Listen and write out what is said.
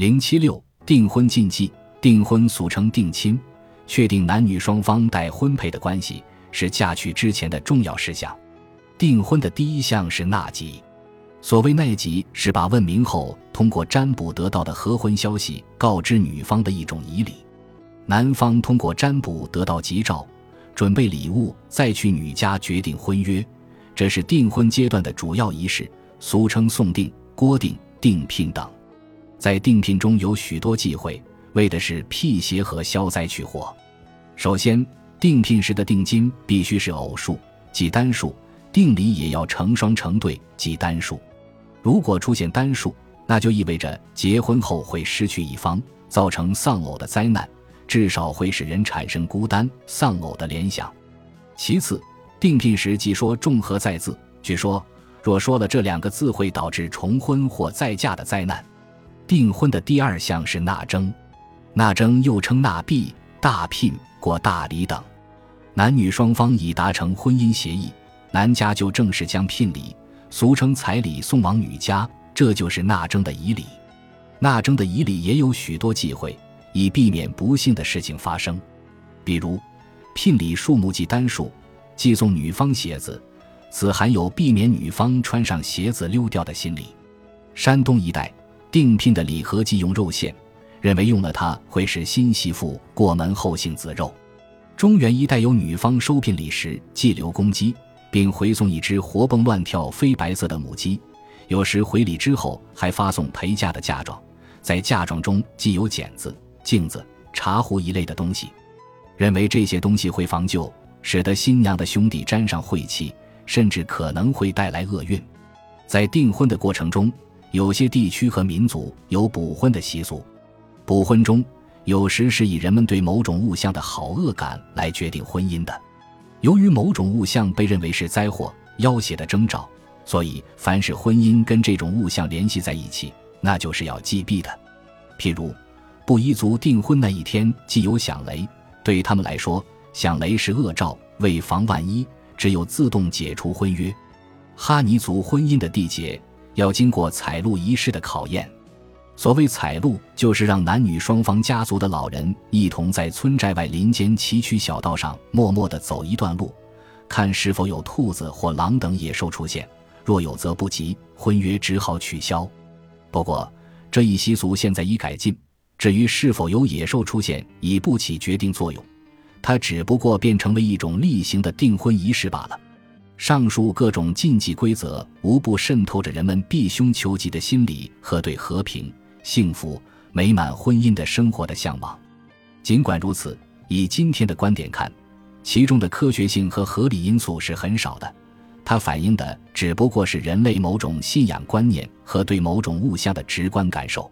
零七六订婚禁忌，订婚俗称定亲，确定男女双方待婚配的关系是嫁娶之前的重要事项。订婚的第一项是纳吉，所谓纳吉是把问明后通过占卜得到的合婚消息告知女方的一种仪礼。男方通过占卜得到吉兆，准备礼物，再去女家决定婚约，这是订婚阶段的主要仪式，俗称送定、郭定、定聘等。在定聘中有许多忌讳，为的是辟邪和消灾去祸。首先，定聘时的定金必须是偶数，即单数；定礼也要成双成对，即单数。如果出现单数，那就意味着结婚后会失去一方，造成丧偶的灾难，至少会使人产生孤单、丧偶的联想。其次，定聘时忌说“重合在字”，据说若说了这两个字，会导致重婚或再嫁的灾难。订婚的第二项是纳征，纳征又称纳币、大聘过大礼等。男女双方已达成婚姻协议，男家就正式将聘礼，俗称彩礼送往女家，这就是纳征的仪礼。纳征的仪礼也有许多忌讳，以避免不幸的事情发生。比如，聘礼数目计单数，寄送女方鞋子，此含有避免女方穿上鞋子溜掉的心理。山东一带。订聘的礼盒忌用肉馅，认为用了它会使新媳妇过门后性子肉。中原一带有女方收聘礼时寄留公鸡，并回送一只活蹦乱跳、飞白色的母鸡，有时回礼之后还发送陪嫁的嫁妆，在嫁妆中既有剪子、镜子、茶壶一类的东西，认为这些东西会防旧，使得新娘的兄弟沾上晦气，甚至可能会带来厄运。在订婚的过程中。有些地区和民族有补婚的习俗，补婚中有时是以人们对某种物象的好恶感来决定婚姻的。由于某种物象被认为是灾祸、妖邪的征兆，所以凡是婚姻跟这种物象联系在一起，那就是要忌避的。譬如，布依族订婚那一天既有响雷，对他们来说，响雷是恶兆，为防万一，只有自动解除婚约。哈尼族婚姻的缔结。要经过采录仪式的考验。所谓采录，就是让男女双方家族的老人一同在村寨外林间崎岖小道上默默地走一段路，看是否有兔子或狼等野兽出现。若有则不吉，婚约只好取消。不过这一习俗现在已改进，至于是否有野兽出现，已不起决定作用，它只不过变成了一种例行的订婚仪式罢了。上述各种禁忌规则，无不渗透着人们避凶求吉的心理和对和平、幸福、美满婚姻的生活的向往。尽管如此，以今天的观点看，其中的科学性和合理因素是很少的，它反映的只不过是人类某种信仰观念和对某种物象的直观感受。